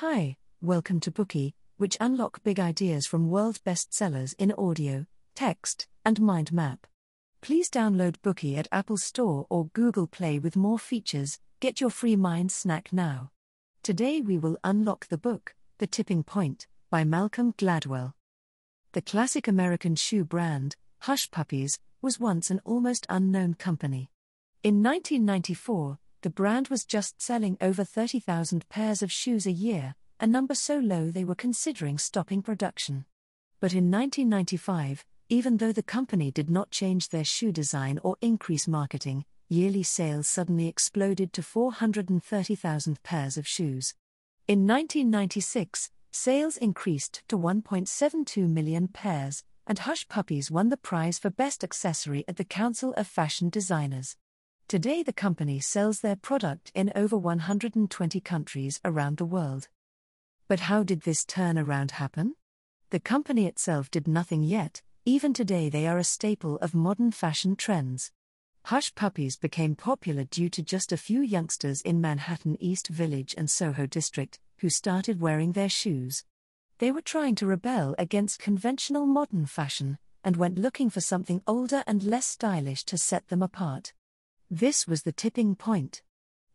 Hi, welcome to Bookey, which unlock big ideas from world bestsellers in audio, text, and mind map. Please download Bookey at Apple Store or Google Play with more features. Get your free mind snack now. Today we will unlock the book, The Tipping Point, by Malcolm Gladwell. The classic American shoe brand, Hush Puppies, was once an almost unknown company. In 1994, the brand was just selling over 30,000 pairs of shoes a year, a number so low they were considering stopping production. But in 1995, even though the company did not change their shoe design or increase marketing, yearly sales suddenly exploded to 430,000 pairs of shoes. In 1996, sales increased to 1.72 million pairs, and Hush Puppies won the prize for Best Accessory at the Council of Fashion Designers. Today, the company sells their product in over 120 countries around the world. But how did this turnaround happen? The company itself did nothing yet, even today, they are a staple of modern fashion trends. Hush Puppies became popular due to just a few youngsters in Manhattan East Village and Soho District who started wearing their shoes. They were trying to rebel against conventional modern fashion and went looking for something older and less stylish to set them apart. This was the tipping point.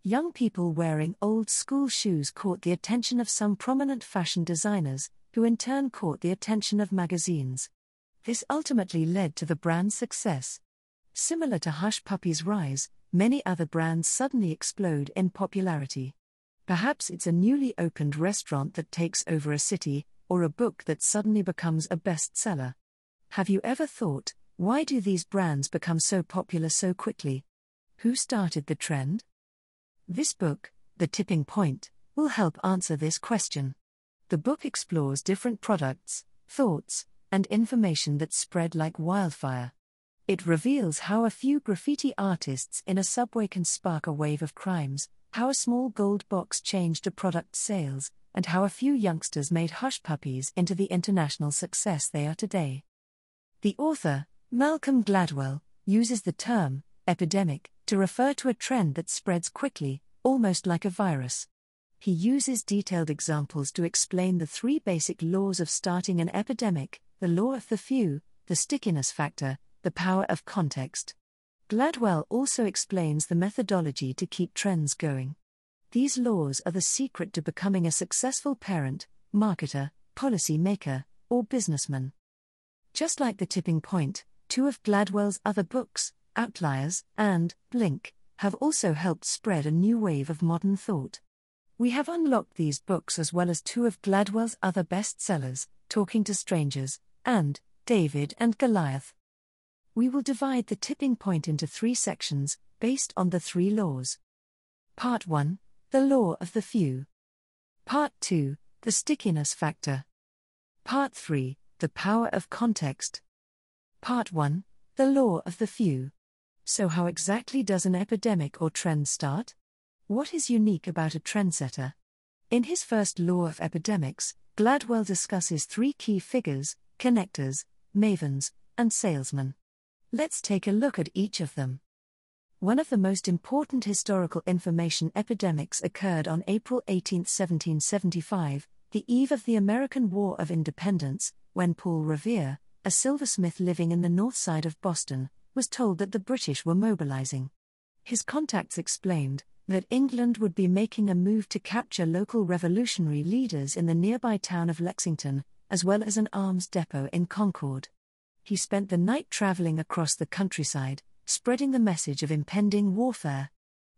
Young people wearing old school shoes caught the attention of some prominent fashion designers, who in turn caught the attention of magazines. This ultimately led to the brand's success. Similar to Hush Puppy's rise, many other brands suddenly explode in popularity. Perhaps it's a newly opened restaurant that takes over a city, or a book that suddenly becomes a bestseller. Have you ever thought, why do these brands become so popular so quickly? Who started the trend? This book, The Tipping Point, will help answer this question. The book explores different products, thoughts, and information that spread like wildfire. It reveals how a few graffiti artists in a subway can spark a wave of crimes, how a small gold box changed a product's sales, and how a few youngsters made hush puppies into the international success they are today. The author, Malcolm Gladwell, uses the term epidemic to refer to a trend that spreads quickly, almost like a virus. He uses detailed examples to explain the three basic laws of starting an epidemic the law of the few, the stickiness factor, the power of context. Gladwell also explains the methodology to keep trends going. These laws are the secret to becoming a successful parent, marketer, policy maker, or businessman. Just like The Tipping Point, two of Gladwell's other books, Outliers, and Blink, have also helped spread a new wave of modern thought. We have unlocked these books as well as two of Gladwell's other bestsellers, Talking to Strangers, and David and Goliath. We will divide the tipping point into three sections, based on the three laws. Part 1 The Law of the Few. Part 2 The Stickiness Factor. Part 3 The Power of Context. Part 1 The Law of the Few. So, how exactly does an epidemic or trend start? What is unique about a trendsetter? In his first law of epidemics, Gladwell discusses three key figures connectors, mavens, and salesmen. Let's take a look at each of them. One of the most important historical information epidemics occurred on April 18, 1775, the eve of the American War of Independence, when Paul Revere, a silversmith living in the north side of Boston, was told that the British were mobilizing. His contacts explained that England would be making a move to capture local revolutionary leaders in the nearby town of Lexington, as well as an arms depot in Concord. He spent the night traveling across the countryside, spreading the message of impending warfare.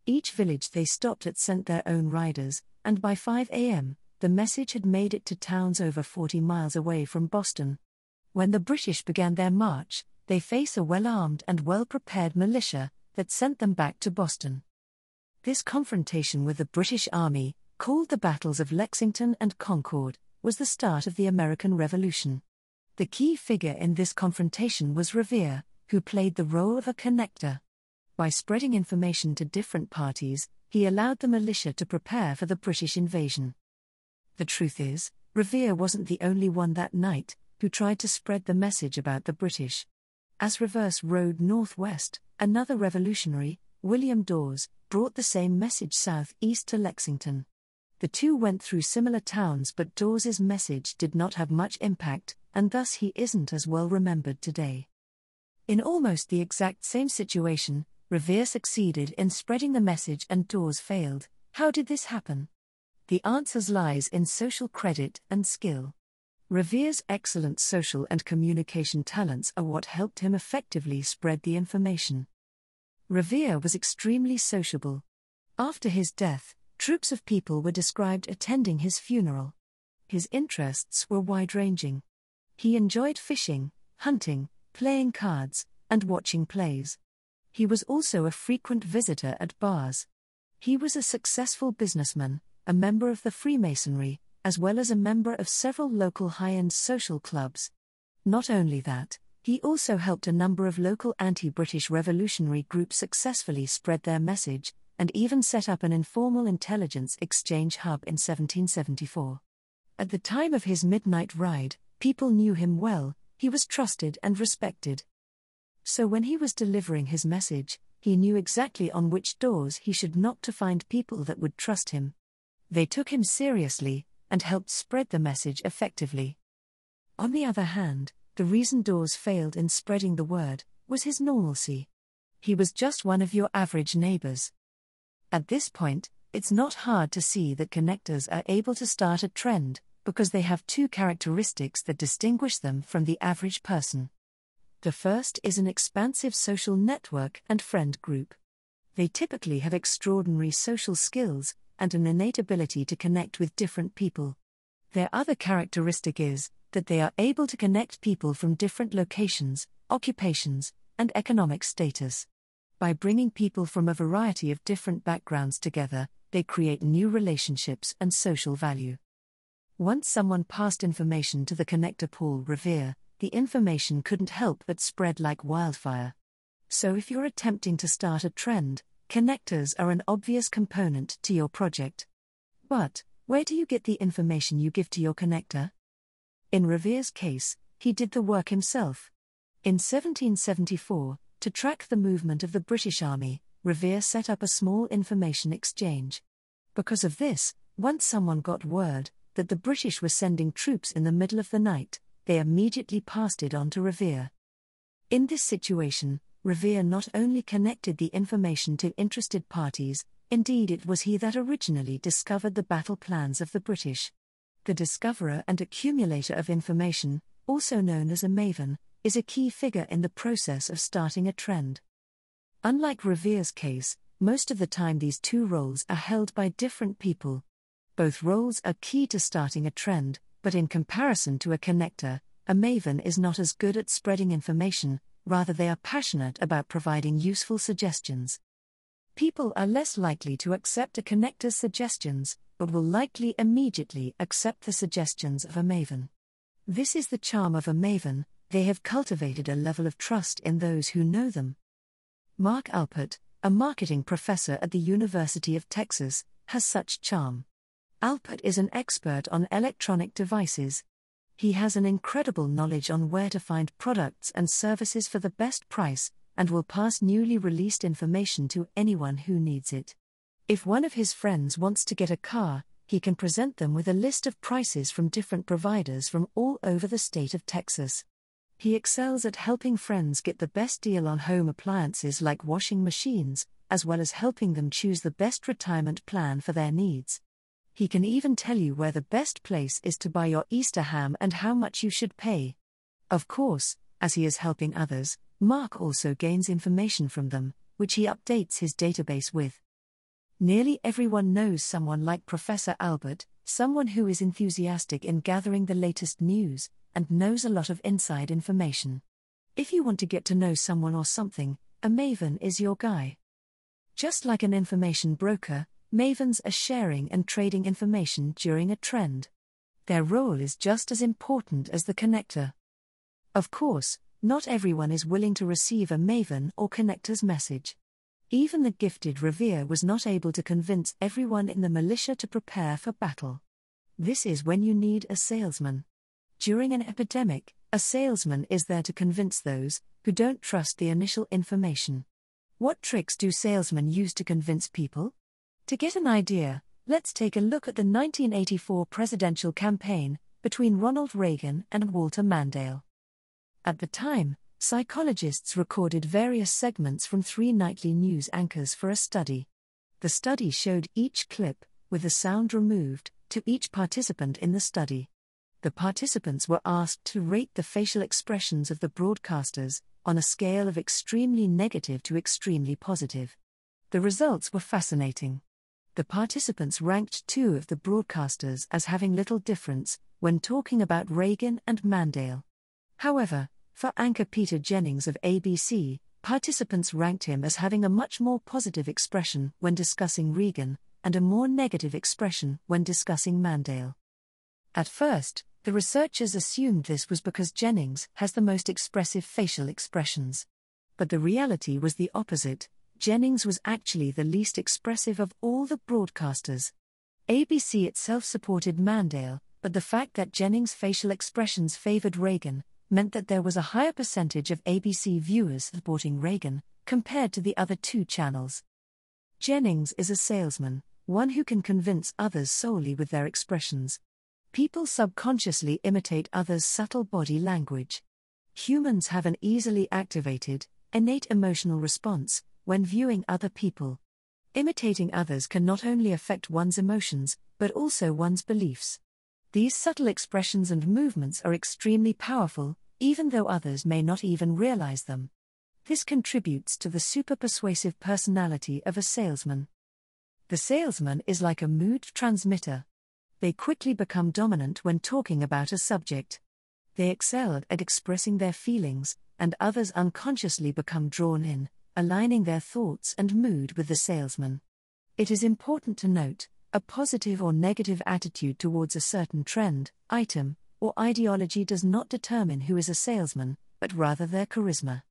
Each village they stopped at sent their own riders, and by 5 a.m., the message had made it to towns over 40 miles away from Boston. When the British began their march, they face a well armed and well prepared militia that sent them back to Boston. This confrontation with the British Army, called the Battles of Lexington and Concord, was the start of the American Revolution. The key figure in this confrontation was Revere, who played the role of a connector. By spreading information to different parties, he allowed the militia to prepare for the British invasion. The truth is, Revere wasn't the only one that night who tried to spread the message about the British. As Reverse rode northwest, another revolutionary, William Dawes, brought the same message southeast to Lexington. The two went through similar towns, but Dawes's message did not have much impact, and thus he isn't as well remembered today. In almost the exact same situation, Revere succeeded in spreading the message and Dawes failed. How did this happen? The answers lies in social credit and skill. Revere's excellent social and communication talents are what helped him effectively spread the information. Revere was extremely sociable. After his death, troops of people were described attending his funeral. His interests were wide ranging. He enjoyed fishing, hunting, playing cards, and watching plays. He was also a frequent visitor at bars. He was a successful businessman, a member of the Freemasonry, as well as a member of several local high end social clubs. Not only that, he also helped a number of local anti British revolutionary groups successfully spread their message, and even set up an informal intelligence exchange hub in 1774. At the time of his midnight ride, people knew him well, he was trusted and respected. So when he was delivering his message, he knew exactly on which doors he should knock to find people that would trust him. They took him seriously and helped spread the message effectively. On the other hand, the reason Dawes failed in spreading the word was his normalcy. He was just one of your average neighbors. At this point, it's not hard to see that connectors are able to start a trend, because they have two characteristics that distinguish them from the average person. The first is an expansive social network and friend group. They typically have extraordinary social skills and an innate ability to connect with different people. Their other characteristic is that they are able to connect people from different locations, occupations, and economic status. By bringing people from a variety of different backgrounds together, they create new relationships and social value. Once someone passed information to the connector Paul Revere, the information couldn't help but spread like wildfire. So if you're attempting to start a trend, connectors are an obvious component to your project. But, where do you get the information you give to your connector? In Revere's case, he did the work himself. In 1774, to track the movement of the British Army, Revere set up a small information exchange. Because of this, once someone got word that the British were sending troops in the middle of the night, they immediately passed it on to Revere. In this situation, Revere not only connected the information to interested parties, indeed, it was he that originally discovered the battle plans of the British. The discoverer and accumulator of information, also known as a maven, is a key figure in the process of starting a trend. Unlike Revere's case, most of the time these two roles are held by different people. Both roles are key to starting a trend, but in comparison to a connector, a maven is not as good at spreading information, rather, they are passionate about providing useful suggestions. People are less likely to accept a connector's suggestions, but will likely immediately accept the suggestions of a maven. This is the charm of a maven, they have cultivated a level of trust in those who know them. Mark Alpert, a marketing professor at the University of Texas, has such charm. Alpert is an expert on electronic devices. He has an incredible knowledge on where to find products and services for the best price, and will pass newly released information to anyone who needs it. If one of his friends wants to get a car, he can present them with a list of prices from different providers from all over the state of Texas. He excels at helping friends get the best deal on home appliances like washing machines, as well as helping them choose the best retirement plan for their needs. He can even tell you where the best place is to buy your Easter ham and how much you should pay. Of course, as he is helping others, Mark also gains information from them, which he updates his database with. Nearly everyone knows someone like Professor Alpert, someone who is enthusiastic in gathering the latest news, and knows a lot of inside information. If you want to get to know someone or something, a maven is your guy. Just like an information broker, mavens are sharing and trading information during a trend. Their role is just as important as the connector. Of course, not everyone is willing to receive a maven or connector's message. Even the gifted Revere was not able to convince everyone in the militia to prepare for battle. This is when you need a salesman. During an epidemic, a salesman is there to convince those who don't trust the initial information. What tricks do salesmen use to convince people? To get an idea, let's take a look at the 1984 presidential campaign between Ronald Reagan and Walter Mondale. At the time, psychologists recorded various segments from three nightly news anchors for a study. The study showed each clip, with the sound removed, to each participant in the study. The participants were asked to rate the facial expressions of the broadcasters on a scale of extremely negative to extremely positive. The results were fascinating. The participants ranked two of the broadcasters as having little difference when talking about Reagan and Mondale. However, for anchor Peter Jennings of ABC, participants ranked him as having a much more positive expression when discussing Reagan and a more negative expression when discussing Mondale. At first, the researchers assumed this was because Jennings has the most expressive facial expressions. But the reality was the opposite Jennings was actually the least expressive of all the broadcasters. ABC itself supported Mondale, but the fact that Jennings' facial expressions favored Reagan meant that there was a higher percentage of ABC viewers supporting Reagan compared to the other two channels. Jennings is a salesman, one who can convince others solely with their expressions. People subconsciously imitate others' subtle body language. Humans have an easily activated, innate emotional response when viewing other people. Imitating others can not only affect one's emotions, but also one's beliefs. These subtle expressions and movements are extremely powerful, even though others may not even realize them. This contributes to the super persuasive personality of a salesman. The salesman is like a mood transmitter, they quickly become dominant when talking about a subject. They excel at expressing their feelings, and others unconsciously become drawn in, aligning their thoughts and mood with the salesman. It is important to note a positive or negative attitude towards a certain trend, item, or ideology does not determine who is a salesman, but rather their charisma.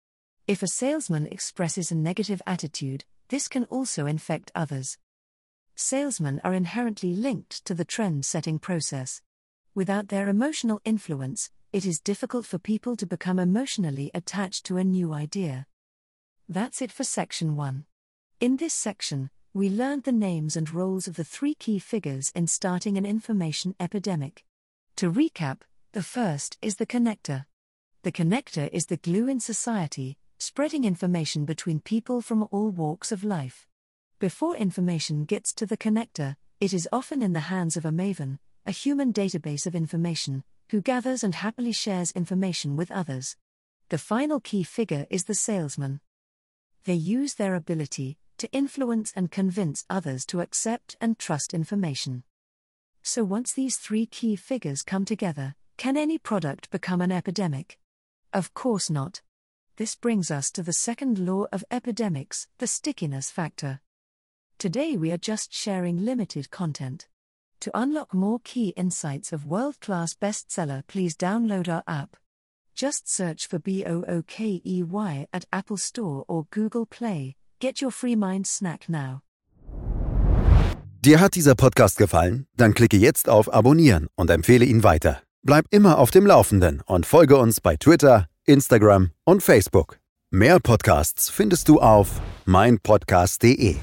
If a salesman expresses a negative attitude, this can also infect others salesmen are inherently linked to the trend setting process. Without their emotional influence, it is difficult for people to become emotionally attached to a new idea. That's it for section 1. In this section, we learned the names and roles of the three key figures in starting an information epidemic. To recap, the first is the connector. The connector is the glue in society, spreading information between people from all walks of life. Before information gets to the connector, it is often in the hands of a maven, a human database of information, who gathers and happily shares information with others. The final key figure is the salesman. They use their ability to influence and convince others to accept and trust information. So, once these three key figures come together, can any product become an epidemic? Of course not. This brings us to the second law of epidemics, the stickiness factor. Today we are just sharing limited content. To unlock more key insights of world class bestseller, please download our app. Just search for BOOKEY at Apple Store or Google Play. Get your free mind snack now. Dir hat dieser Podcast gefallen? Dann klicke jetzt auf Abonnieren und empfehle ihn weiter. Bleib immer auf dem Laufenden und folge uns bei Twitter, Instagram und Facebook. Mehr Podcasts findest du auf meinpodcast.de.